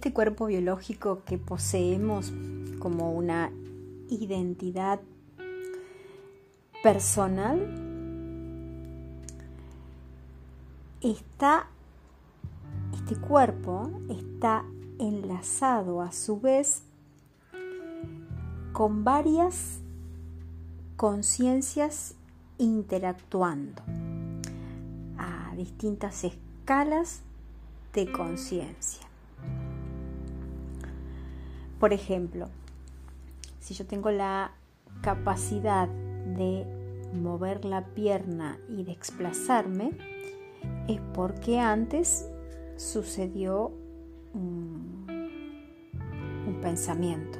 este cuerpo biológico que poseemos como una identidad personal está este cuerpo está enlazado a su vez con varias conciencias interactuando a distintas escalas de conciencia. Por ejemplo, si yo tengo la capacidad de mover la pierna y desplazarme, es porque antes sucedió un, pensamiento.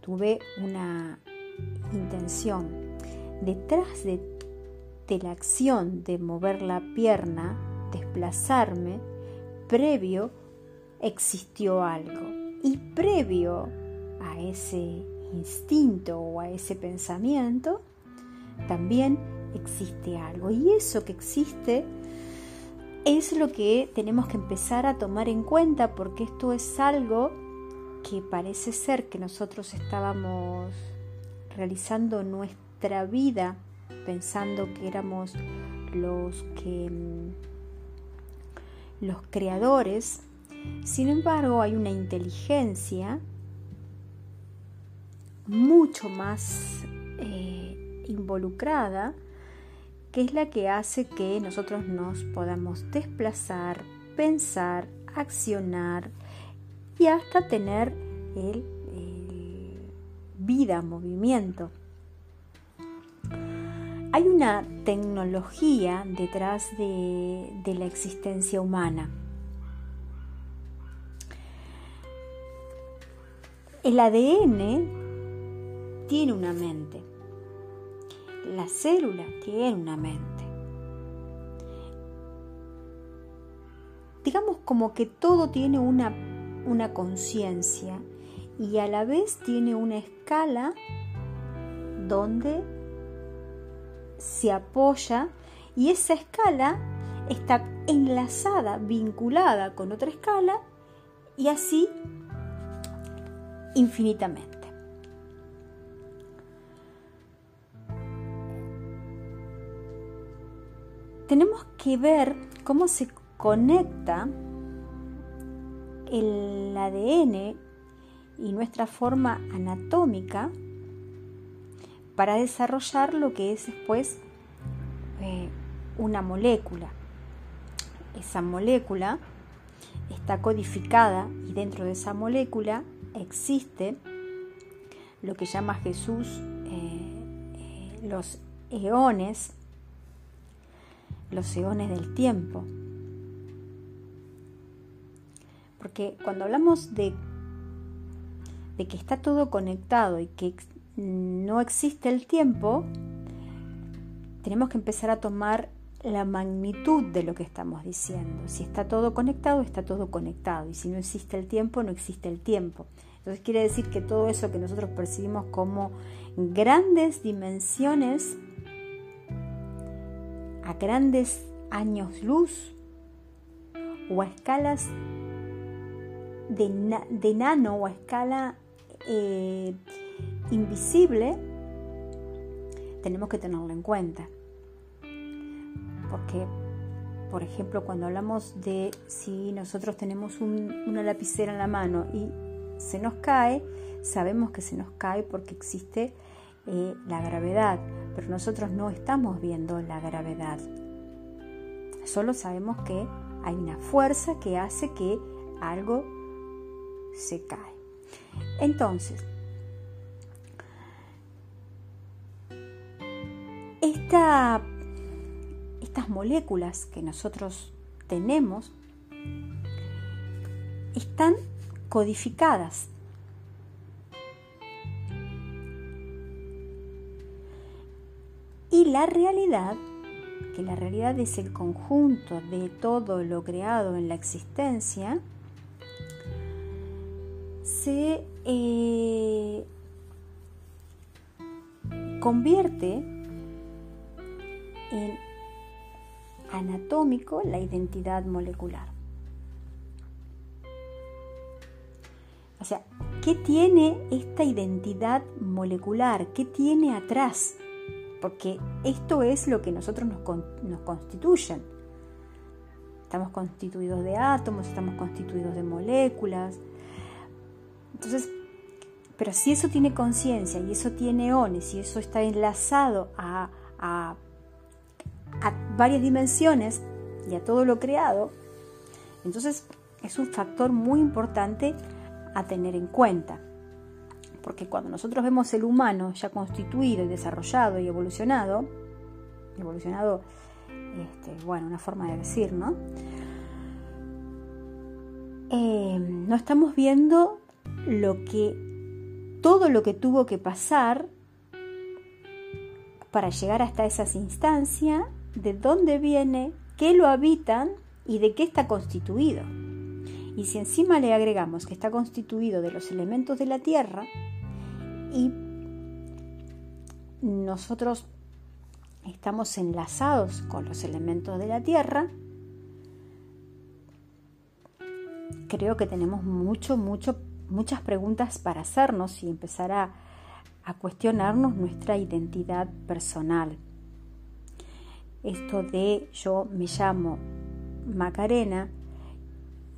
Tuve una intención. Detrás de, de la acción de mover la pierna, desplazarme, previo existió algo. Y previo a ese instinto o a ese pensamiento, también existe algo. Y eso que existe es lo que tenemos que empezar a tomar en cuenta porque esto es algo que parece ser que nosotros estábamos realizando nuestra vida pensando que éramos los que mm, los creadores. Sin embargo, hay una inteligencia mucho más eh, involucrada que es la que hace que nosotros nos podamos desplazar, pensar, accionar y hasta tener el, vida, movimiento. Hay una tecnología detrás de, de la existencia humana. El ADN tiene una mente la célula tiene una mente. Digamos como que todo tiene una, una conciencia y a la vez tiene una escala donde se apoya y esa escala está enlazada, vinculada con otra escala y así infinitamente. tenemos que ver cómo se conecta el ADN y nuestra forma anatómica para desarrollar lo que es después eh, una molécula. Esa molécula está codificada y dentro de esa molécula existe lo que llama Jesús eh, eh, los eones los eones del tiempo. Porque cuando hablamos de, de que está todo conectado y que no existe el tiempo, tenemos que empezar a tomar la magnitud de lo que estamos diciendo. Si está todo conectado, está todo conectado. Y si no existe el tiempo, no existe el tiempo. Entonces quiere decir que todo eso que nosotros percibimos como grandes dimensiones a grandes años luz o a escalas de, nano o a escala eh, invisible, tenemos que tenerlo en cuenta. Porque, por ejemplo, cuando hablamos de si nosotros tenemos una lapicera en la mano y se nos cae, sabemos que se nos cae porque existe eh, la gravedad, pero nosotros no estamos viendo la gravedad. Solo sabemos que hay una fuerza que hace que algo se cae. Entonces, estas moléculas que nosotros tenemos están codificadas. Y la realidad, que la realidad es el conjunto de todo lo creado en la existencia, se eh, convierte en anatómico la identidad molecular. sea, ¿qué tiene esta identidad molecular? ¿Qué tiene atrás? Porque esto es lo que nosotros nos, nos constituyen. Estamos constituidos de átomos, estamos constituidos de moléculas. Entonces, pero si eso tiene conciencia y eso tiene ones y eso está enlazado a, a, varias dimensiones y a todo lo creado, entonces es un factor muy importante a tener en cuenta. Porque cuando nosotros vemos el humano ya constituido y desarrollado y evolucionado, evolucionado, este, bueno, una forma de decir, ¿no? Eh, no estamos viendo lo que todo lo que tuvo que pasar para llegar hasta esas instancias, de dónde viene, qué lo habitan y de qué está constituido. Y si encima le agregamos que está constituido de los elementos de la tierra y nosotros estamos enlazados con los elementos de la tierra, creo que tenemos mucho, mucho muchas preguntas para hacernos y empezar a, cuestionarnos nuestra identidad personal. Esto de yo me llamo Macarena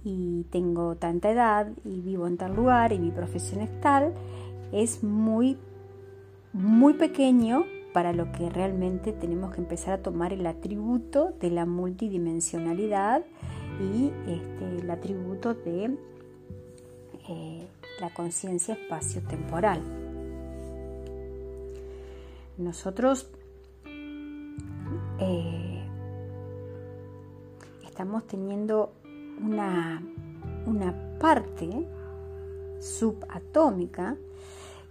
y tengo tanta edad y vivo en tal lugar y mi profesión es tal, es muy, muy pequeño para lo que realmente tenemos que empezar a tomar el atributo de la multidimensionalidad y este, el atributo de eh, la conciencia espacio-temporal. Nosotros eh, estamos teniendo una, una parte subatómica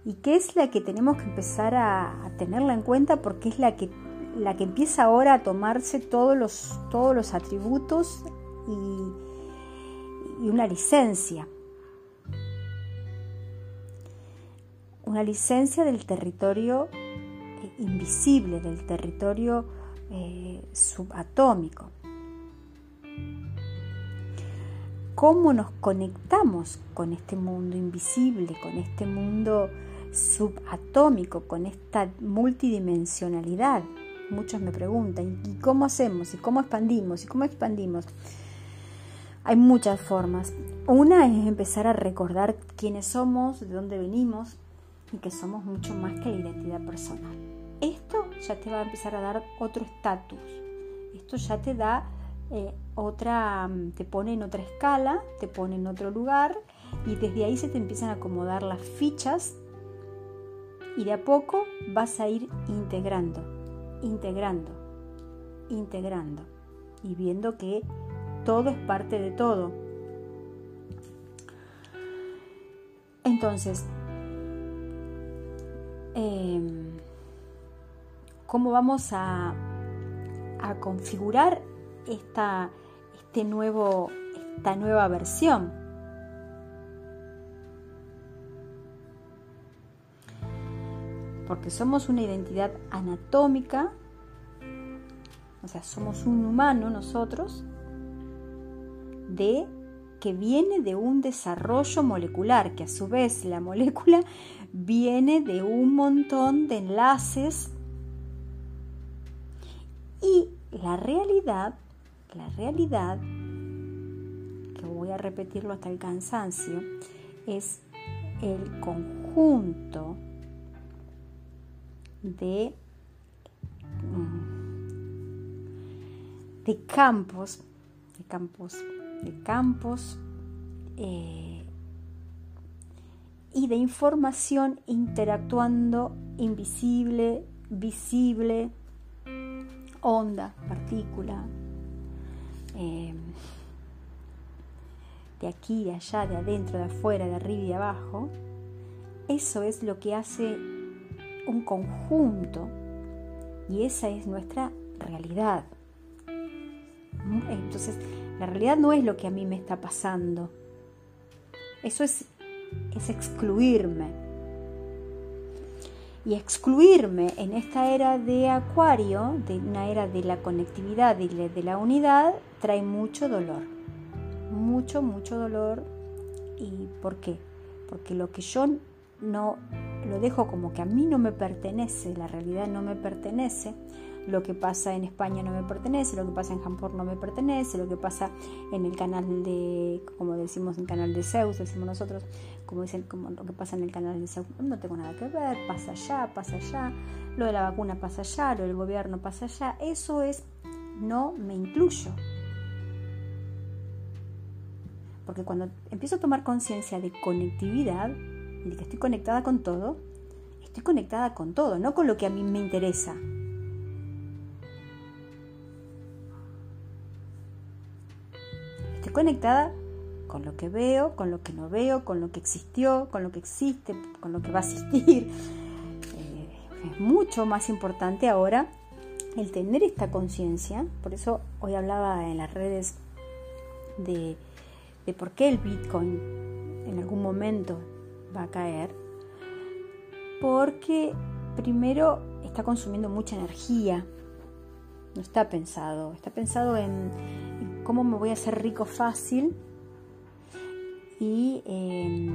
y que es la que tenemos que empezar a, tenerla en cuenta porque es la que, la que empieza ahora a tomarse todos los, todos los atributos y, una licencia. una licencia del territorio eh, invisible, del territorio eh, subatómico. ¿Cómo nos conectamos con este mundo invisible, con este mundo subatómico, con esta multidimensionalidad? Muchos me preguntan, ¿y cómo hacemos? ¿Y cómo expandimos? ¿Y cómo expandimos? Hay muchas formas. Una es empezar a recordar quiénes somos, de dónde venimos, y que somos mucho más que la identidad personal. Ya te va a empezar a dar otro estatus. Esto ya te da eh, otra, mm, te pone en otra escala, te pone en otro lugar y desde ahí se te empiezan a acomodar las fichas y de a poco vas a ir integrando, integrando, integrando y viendo que todo es parte de todo. Entonces, Em, cómo vamos a, configurar esta, este nuevo, esta nueva versión. Porque somos una identidad anatómica, o sea, somos un humano nosotros, de que viene de un desarrollo molecular, que a su vez la molécula viene de un montón de enlaces y la realidad, la realidad, que voy a repetirlo hasta el cansancio, es el conjunto de, mm, de campos, de campos, de campos eh, y de información interactuando invisible, visible, onda, partícula, eh, de aquí, de allá, de adentro, de afuera, de arriba y de abajo, eso es lo que hace un conjunto y esa es nuestra realidad. Entonces, la realidad no es lo que a mí me está pasando. Eso es es excluirme. Y excluirme en esta era de Acuario, de una era de la conectividad y de la unidad, trae mucho dolor. Mucho, mucho dolor. ¿Y por qué? porque lo que yo no lo dejo como que a mí no me pertenece, la realidad no me pertenece, lo que pasa en España no me pertenece, lo que pasa en Japón no me pertenece, lo que pasa en el canal de, como decimos en el canal de Zeus, decimos nosotros, como dicen, como lo que pasa en el canal de Zeus, no tengo nada que ver, pasa allá, pasa allá, lo de la vacuna pasa allá, lo del gobierno pasa allá, eso es, no me incluyo. Porque cuando empiezo a tomar conciencia de conectividad, de que estoy conectada con todo, estoy conectada con todo, no con lo que a mí me interesa, conectada con lo que veo, con lo que no veo, con lo que existió, con lo que existe, con lo que va a existir. Eh, es mucho más importante ahora el tener esta conciencia. Por eso hoy hablaba en las redes de, de por qué el Bitcoin en algún momento va a caer. Porque primero está consumiendo mucha energía. No está pensado. Está pensado en, cómo me voy a hacer rico fácil y em,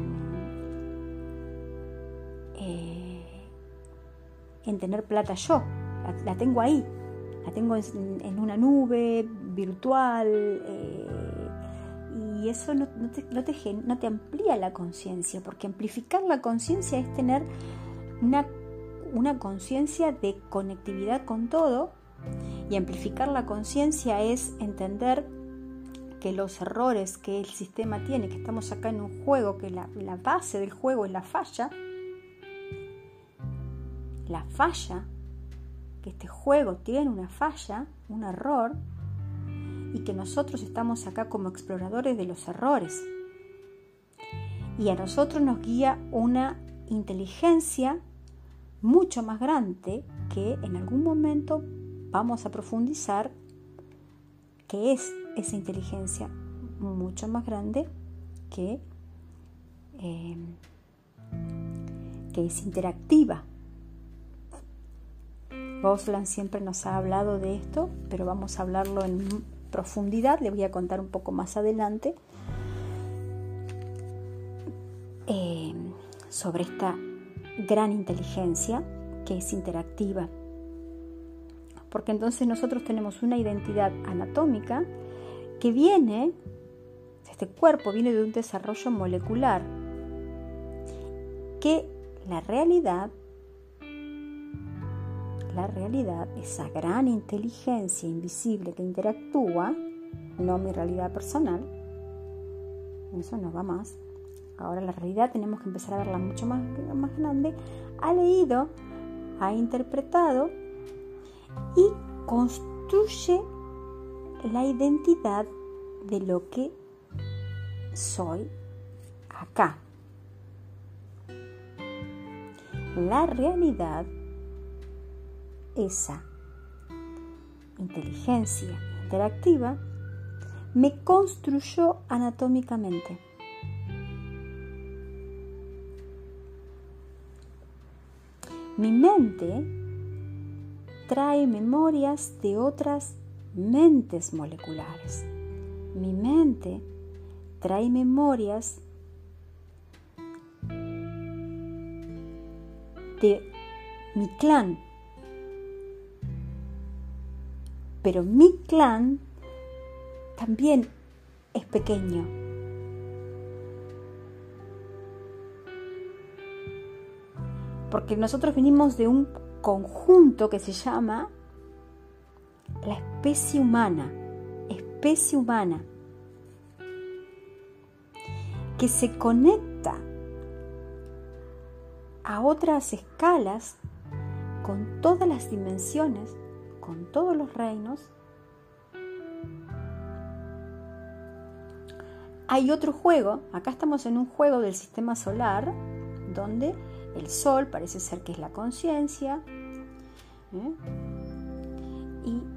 eh, en tener plata yo. La, tengo ahí, la tengo en, una nube virtual eh, y eso no, te, no te amplía la conciencia, porque amplificar la conciencia es tener una, una conciencia de conectividad con todo y amplificar la conciencia es entender que los errores que el sistema tiene, que estamos acá en un juego, que la, base del juego es la falla, la falla, que este juego tiene una falla, un error, y que nosotros estamos acá como exploradores de los errores. Y a nosotros nos guía una inteligencia mucho más grande que en algún momento vamos a profundizar que es esa inteligencia mucho más grande que, eh, que es interactiva. Bosland siempre nos ha hablado de esto, pero vamos a hablarlo en profundidad, le voy a contar un poco más adelante eh, sobre esta gran inteligencia que es interactiva. Porque entonces nosotros tenemos una identidad anatómica que viene, este cuerpo viene de un desarrollo molecular, que la realidad, la realidad, esa gran inteligencia invisible que interactúa, no mi realidad personal, eso no va más. Ahora la realidad tenemos que empezar a verla mucho más, más grande. Ha leído, ha interpretado y construye la identidad de lo que soy acá. La realidad, esa inteligencia interactiva, me construyó anatómicamente. Mi mente trae memorias de otras mentes moleculares. Mi mente trae memorias de mi clan. Pero mi clan también es pequeño. Porque nosotros venimos de un conjunto que se llama la especie humana, especie humana, que se conecta a otras escalas con todas las dimensiones, con todos los reinos. Hay otro juego, acá estamos en un juego del sistema solar, donde el sol parece ser que es la conciencia, ¿eh?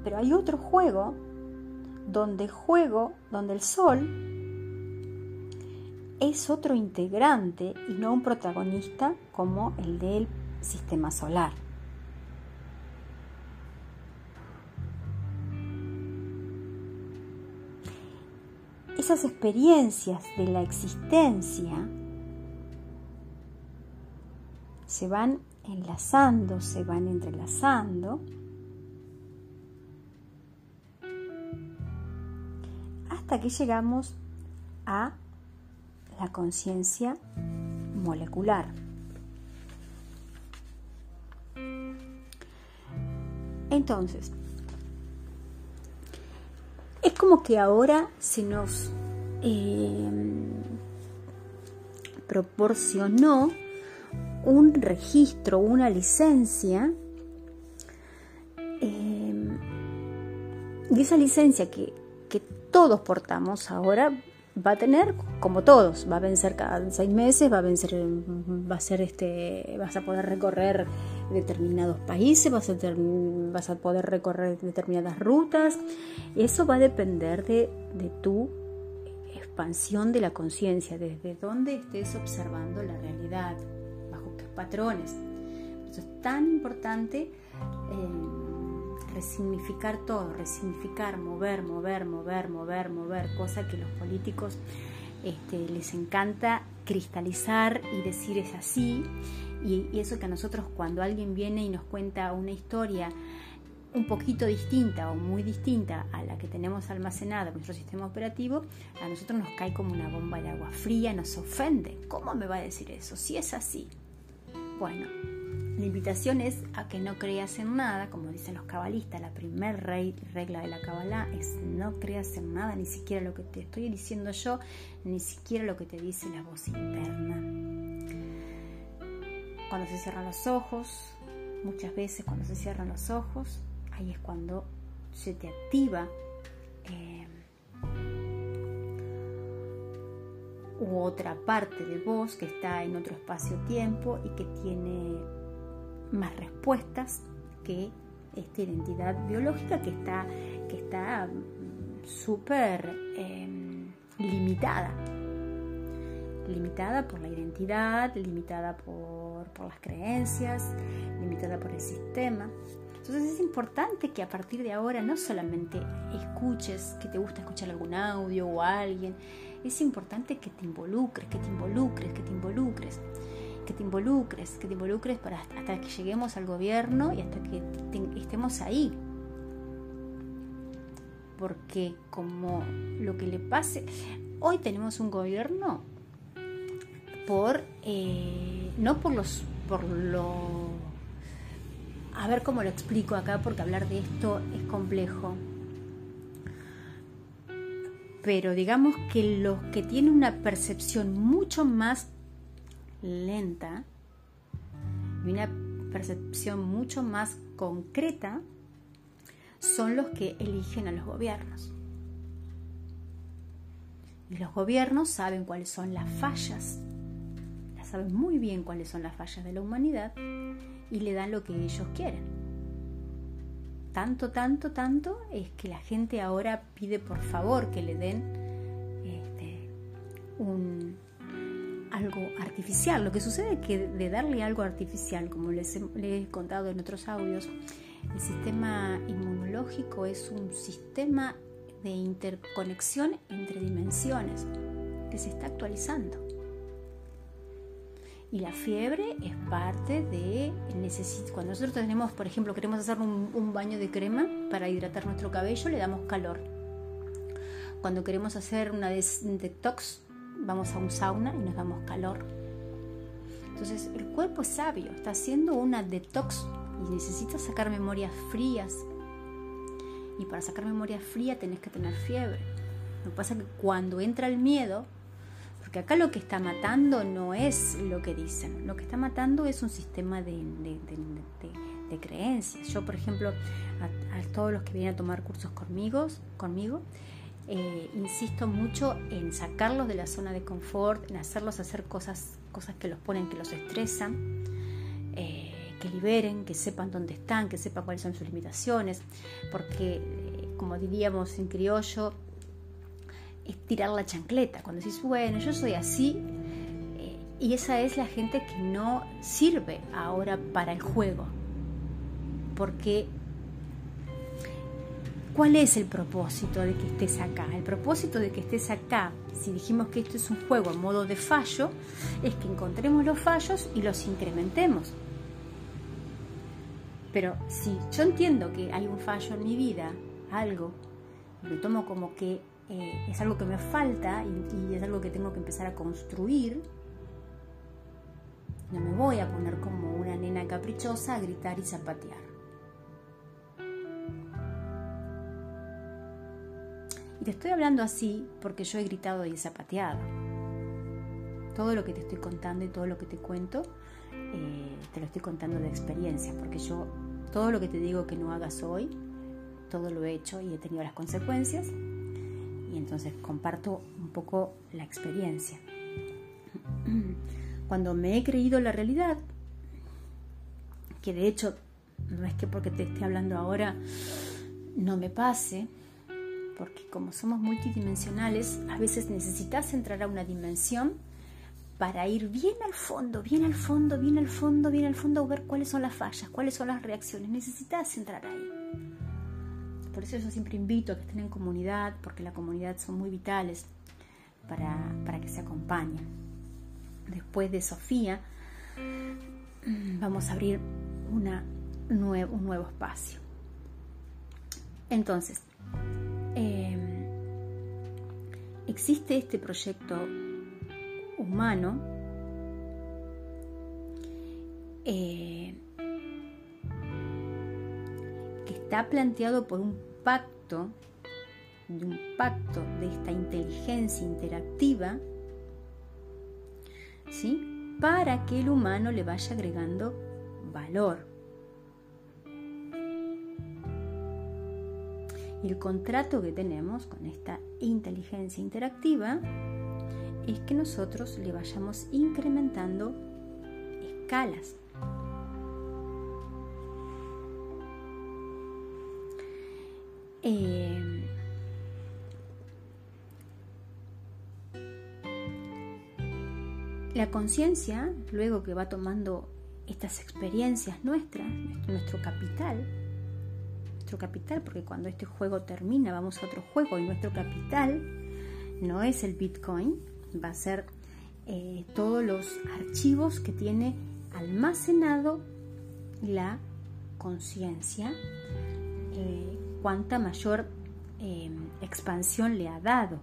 Pero hay otro juego donde juego, donde el sol es otro integrante y no un protagonista como el del sistema solar. Esas experiencias de la existencia se van enlazando, se van entrelazando, hasta que llegamos a la conciencia molecular. Entonces, es como que ahora se nos eh, proporcionó un registro, una licencia, eh, y esa licencia que, que todos portamos ahora va a tener como todos, va a vencer cada seis meses, va a vencer, va a ser este, vas a poder recorrer determinados países, vas a, vas a poder recorrer determinadas rutas. Eso va a depender de, de tu expansión de la conciencia, desde donde estés observando la realidad, bajo qué patrones. eso es tan importante. Eh, resignificar todo, resignificar, mover, mover, mover, mover, mover, cosa que los políticos este, les encanta cristalizar y decir es así. Y, y eso que a nosotros cuando alguien viene y nos cuenta una historia un poquito distinta o muy distinta a la que tenemos almacenada en nuestro sistema operativo, a nosotros nos cae como una bomba de agua fría, nos ofende. ¿Cómo me va a decir eso? Si es así. Bueno, la invitación es a que no creas en nada, como dicen los cabalistas, la primera regla de la cabalá es no creas en nada, ni siquiera lo que te estoy diciendo yo, ni siquiera lo que te dice la voz interna. Cuando se cierran los ojos, muchas veces cuando se cierran los ojos, ahí es cuando se te activa eh, u otra parte de vos que está en otro espacio-tiempo y que tiene más respuestas que esta identidad biológica que está que está mm, súper em, limitada. Limitada por la identidad limitada por, por las creencias limitada por el sistema. Entonces es importante que a partir de ahora no solamente escuches que te gusta escuchar algún audio o alguien es importante que te involucres que te involucres que te involucres que te involucres, que te involucres para hasta que lleguemos al gobierno y hasta que estemos ahí. Porque como lo que le pase, hoy tenemos un gobierno por, eh, no por los, por lo, a ver cómo lo explico acá, porque hablar de esto es complejo. Pero digamos que los que tienen una percepción mucho más lenta y una percepción mucho más concreta son los que eligen a los gobiernos. Y los gobiernos saben cuáles son las fallas, saben muy bien cuáles son las fallas de la humanidad y le dan lo que ellos quieren. Tanto, tanto, tanto es que la gente ahora pide por favor que le den este, un, algo artificial. Lo que sucede es que de darle algo artificial, como les he, contado en otros audios, el sistema inmunológico es un sistema de interconexión entre dimensiones que se está actualizando. Y la fiebre es parte de cuando nosotros tenemos, por ejemplo, queremos hacer un, un baño de crema para hidratar nuestro cabello, le damos calor. Cuando queremos hacer una detox vamos a un sauna y nos damos calor. Entonces el cuerpo es sabio, está haciendo una detox y necesita sacar memorias frías. Y para sacar memoria fría tenés que tener fiebre. Lo que pasa es que cuando entra el miedo, porque acá lo que está matando no es lo que dicen, lo que está matando es un sistema de, creencias. Yo, por ejemplo, a, a, todos los que vienen a tomar cursos conmigo, conmigo eh, insisto mucho en sacarlos de la zona de confort, en hacerlos hacer cosas, cosas que los ponen, que los estresan, eh, que liberen, que sepan dónde están, que sepan cuáles son sus limitaciones, porque, eh, como diríamos en criollo, es tirar la chancleta. Cuando decís, bueno, yo soy así, y esa es la gente que no sirve ahora para el juego, porque ¿Cuál es el propósito de que estés acá? El propósito de que estés acá, si dijimos que esto es un juego en modo de fallo, es que encontremos los fallos y los incrementemos. Pero si yo entiendo que hay un fallo en mi vida, algo, lo tomo como que eh, es algo que me falta y, y es algo que tengo que empezar a construir, no me voy a poner como una nena caprichosa a gritar y zapatear. Te estoy hablando así porque yo he gritado y he zapateado. Todo lo que te estoy contando y todo lo que te cuento, eh, te lo estoy contando de experiencia, porque yo todo lo que te digo que no hagas hoy, todo lo he hecho y he tenido las consecuencias. Y entonces comparto un poco la experiencia. Cuando me he creído la realidad, que de hecho no es que porque te esté hablando ahora no me pase, porque como somos multidimensionales, a veces necesitas entrar a una dimensión para ir bien al fondo, bien al fondo, bien al fondo, bien al fondo, ver cuáles son las fallas, cuáles son las reacciones. Necesitas entrar ahí. Por eso yo siempre invito a que estén en comunidad, porque la comunidad son muy vitales para, que se acompañen. Después de Sofía, vamos a abrir una, un nuevo espacio. Entonces, Em, existe este proyecto humano eh, que está planteado por un pacto, de un pacto de esta inteligencia interactiva, ¿sí? para que el humano le vaya agregando valor. El contrato que tenemos con esta inteligencia interactiva es que nosotros le vayamos incrementando escalas. Eh, la conciencia, luego que va tomando estas experiencias nuestras, nuestro capital, nuestro capital, porque cuando este juego termina vamos a otro juego y nuestro capital no es el Bitcoin, va a ser eh, todos los archivos que tiene almacenado la conciencia, eh, cuánta mayor eh, expansión le ha dado.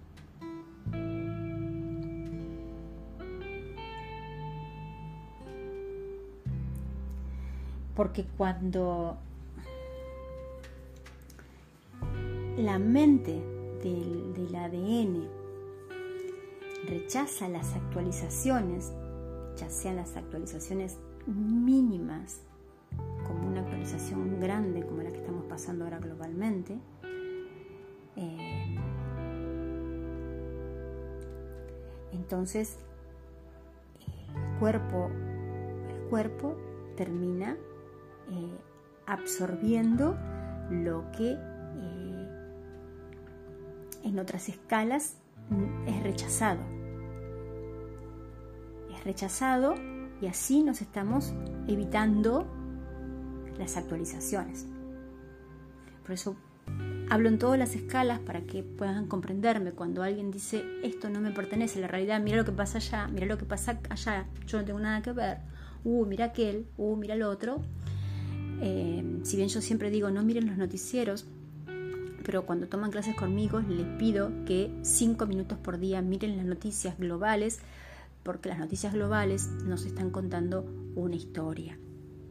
Porque cuando la mente del, ADN rechaza las actualizaciones, ya sean las actualizaciones mínimas, como una actualización grande como la que estamos pasando ahora globalmente, eh, entonces el cuerpo, el cuerpo termina eh, absorbiendo lo que en otras escalas es rechazado. Es rechazado y así nos estamos evitando las actualizaciones. Por eso hablo en todas las escalas para que puedan comprenderme cuando alguien dice esto no me pertenece, la realidad, mira lo que pasa allá, mira lo que pasa allá, yo no tengo nada que ver, uh, mira aquel, uh, mira el otro. Eh, si bien yo siempre digo no miren los noticieros, pero cuando toman clases conmigo les pido que cinco minutos por día miren las noticias globales, porque las noticias globales nos están contando una historia.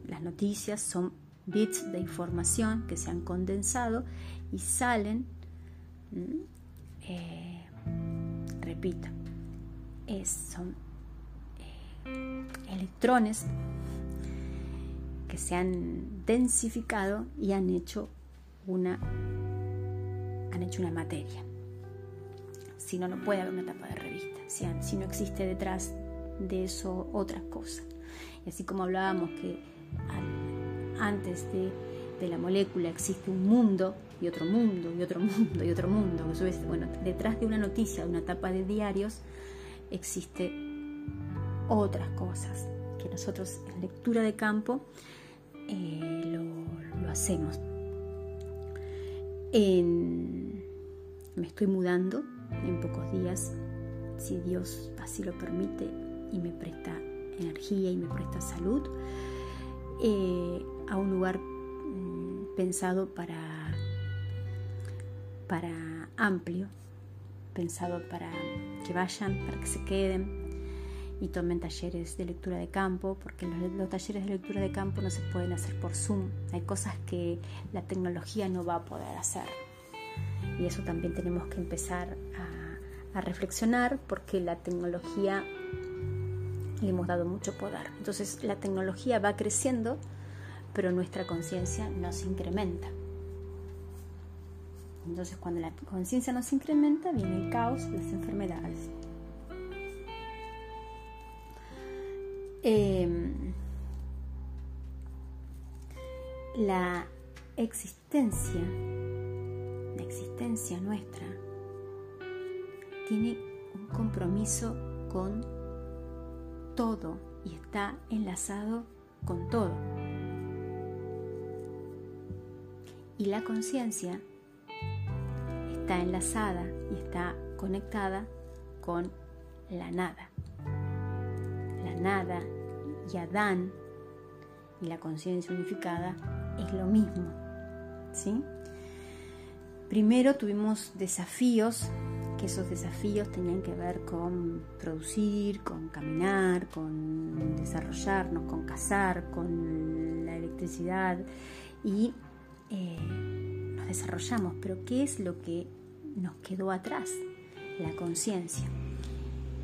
Las noticias son bits de información que se han condensado y salen, eh, repito, son eh, electrones que se han densificado y han hecho una han hecho una materia. Si no, no puede haber una tapa de revista. Si, no existe detrás de eso otra cosa. Y así como hablábamos que antes de, la molécula existe un mundo y otro mundo y otro mundo y otro mundo. Bueno, detrás de una noticia, de una tapa de diarios, existe otras cosas que nosotros en lectura de campo eh, lo, lo hacemos me estoy mudando en pocos días, si Dios así lo permite y me presta energía y me presta salud, eh, a un lugar mm, pensado para, para amplio, pensado para que vayan, para que se queden y tomen talleres de lectura de campo, porque los, talleres de lectura de campo no se pueden hacer por Zoom. Hay cosas que la tecnología no va a poder hacer. Y eso también tenemos que empezar a, reflexionar porque la tecnología le hemos dado mucho poder. Entonces la tecnología va creciendo, pero nuestra conciencia no se incrementa. Entonces cuando la conciencia no se incrementa, viene el caos, las enfermedades. Em, la existencia, existencia nuestra, tiene un compromiso con todo y está enlazado con todo. Y la conciencia está enlazada y está conectada con la nada. La nada y Adán y la conciencia unificada es lo mismo. ¿sí? Primero tuvimos desafíos, que esos desafíos tenían que ver con producir, con caminar, con desarrollarnos, con cazar, con la electricidad y eh, nos desarrollamos. Pero ¿qué es lo que nos quedó atrás? La conciencia.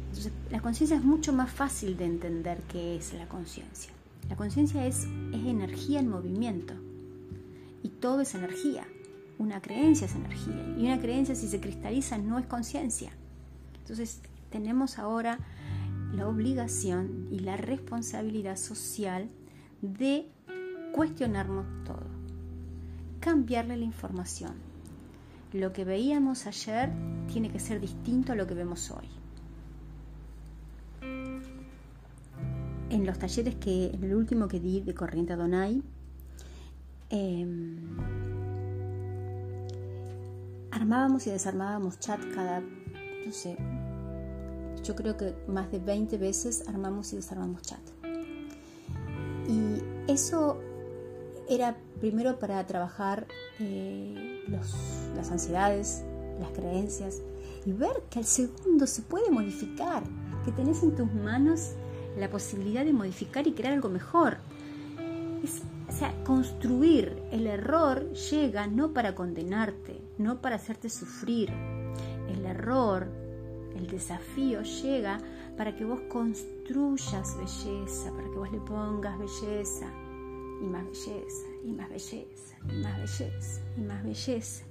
Entonces, la conciencia es mucho más fácil de entender qué es la conciencia. La conciencia es, es energía en movimiento y todo es energía. Una creencia es energía y una creencia si se cristaliza no es conciencia. Entonces tenemos ahora la obligación y la responsabilidad social de cuestionarnos todo, cambiarle la información. Lo que veíamos ayer tiene que ser distinto a lo que vemos hoy. en los talleres que, en el último que di de Corriente Adonai, em, armábamos y desarmábamos chat cada, no sé, yo creo que más de 20 veces armamos y desarmamos chat. Y eso era primero para trabajar eh, las ansiedades, las creencias y ver que al segundo se puede modificar, que tenés en tus manos la posibilidad de modificar y crear algo mejor. o sea, construir el error llega no para condenarte, no para hacerte sufrir. El error, el desafío llega para que vos construyas belleza, para que vos le pongas belleza y más belleza y más belleza y más belleza y más belleza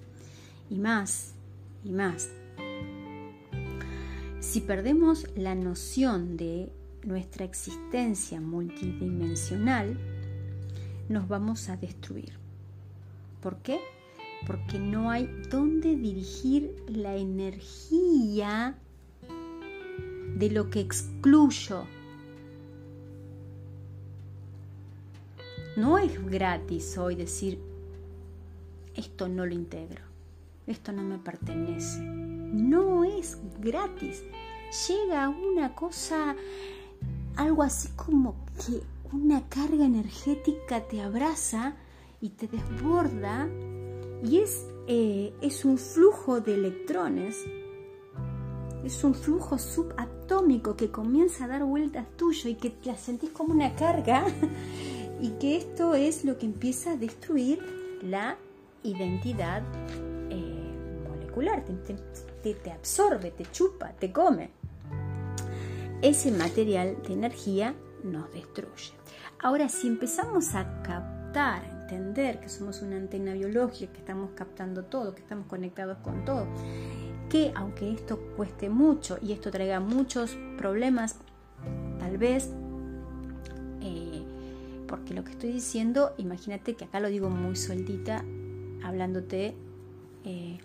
y más y más. Si perdemos la noción de nuestra existencia multidimensional, nos vamos a destruir. ¿Por qué? Porque no hay dónde dirigir la energía de lo que excluyo. No es gratis hoy decir, esto no lo integro, esto no me pertenece. No es gratis. Llega una cosa algo así como que una carga energética te abraza y te desborda y es, eh, es un flujo de electrones, es un flujo subatómico que comienza a dar vueltas tuyo y que la sentís como una carga y que esto es lo que empieza a destruir la identidad eh, molecular, te absorbe, te chupa, te come ese material de energía nos destruye. Ahora, si empezamos a captar, que somos una antena biológica, que estamos captando todo, que estamos conectados con todo, que aunque esto cueste mucho y esto traiga muchos problemas, tal vez, eh, porque lo que estoy diciendo, imagínate que acá lo digo muy sueltita, hablándote eh,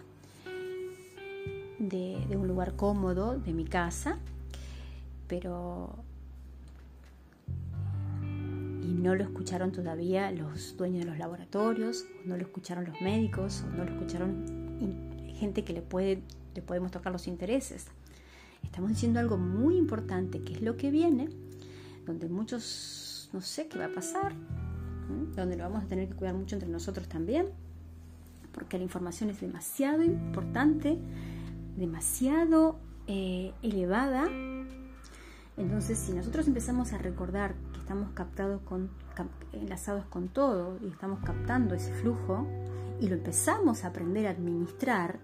de un lugar cómodo, de mi casa, pero... No lo escucharon todavía los dueños de los laboratorios, no lo escucharon los médicos, no lo escucharon gente que le, puede, le podemos tocar los intereses. Estamos diciendo algo muy importante, que es lo que viene, donde muchos no sé qué va a pasar, donde lo vamos a tener que cuidar mucho entre nosotros también, porque la información es demasiado importante, demasiado eh, elevada. Entonces, si nosotros empezamos a recordar estamos captados con, enlazados con todo y estamos captando ese flujo y lo empezamos a aprender a administrar,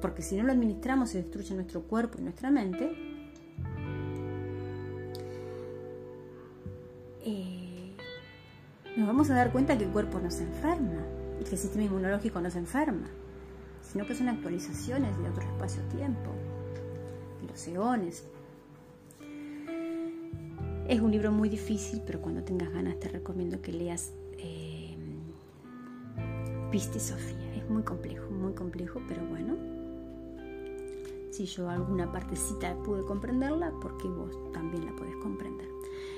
porque si no lo administramos se destruye nuestro cuerpo y nuestra mente, eh, nos vamos a dar cuenta que el cuerpo no se enferma que el sistema inmunológico no se enferma, sino que son actualizaciones de otro espacio-tiempo, de los eones. Es un libro muy difícil, pero cuando tengas ganas te recomiendo que leas eh, Viste Sofía. Es muy complejo, muy complejo, pero bueno, si yo alguna partecita pude comprenderla, porque vos también la podés comprender.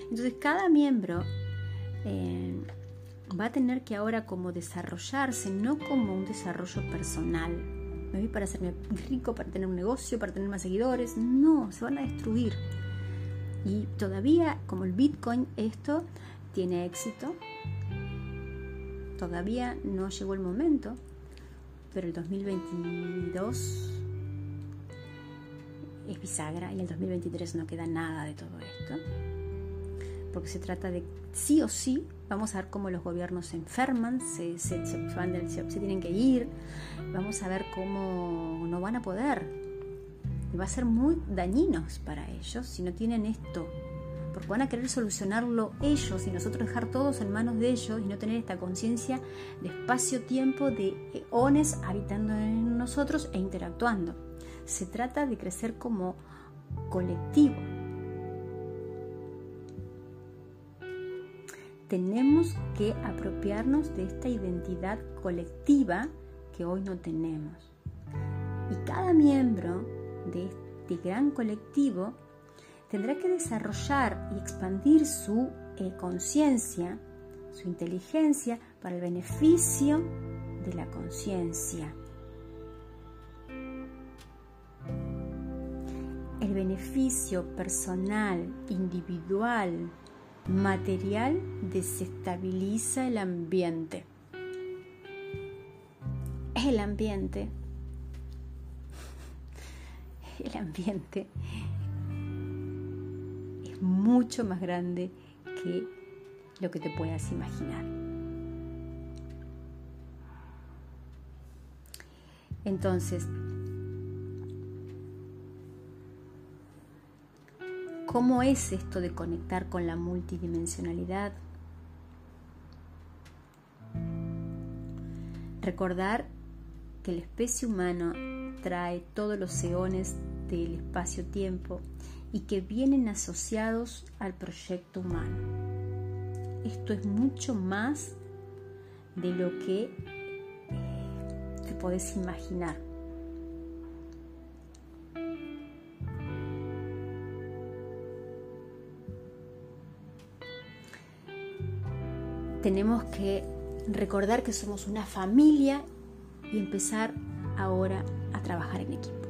Entonces cada miembro eh, va a tener que ahora como desarrollarse, no como un desarrollo personal. Me voy para hacerme rico, para tener un negocio, para tener más seguidores. No, se van a destruir. Y todavía, como el Bitcoin, esto tiene éxito. Todavía no llegó el momento, pero el 2022 es bisagra y el 2023 no queda nada de todo esto, porque se trata de sí o sí, vamos a ver cómo los gobiernos se enferman, se, se, se, tienen que ir, vamos a ver cómo no van a poder. Y va a ser muy dañinos para ellos si no tienen esto, porque van a querer solucionarlo ellos y nosotros dejar todos en manos de ellos y no tener esta conciencia de espacio-tiempo de eones habitando en nosotros e interactuando. Se trata de crecer como colectivo. Tenemos que apropiarnos de esta identidad colectiva que hoy no tenemos. Y cada miembro de este gran colectivo tendrá que desarrollar y expandir su eh, conciencia, su inteligencia para el beneficio de la conciencia. el beneficio personal, individual, material desestabiliza el ambiente. El ambiente, el ambiente es mucho más grande que lo que te puedas imaginar. Entonces, ¿Cómo es esto de conectar con la multidimensionalidad? Recordar que la especie humana trae todos los eones del espacio-tiempo y que vienen asociados al proyecto humano. Esto es mucho más de lo que eh, te podés imaginar. tenemos que recordar que somos una familia y empezar ahora a trabajar en equipo.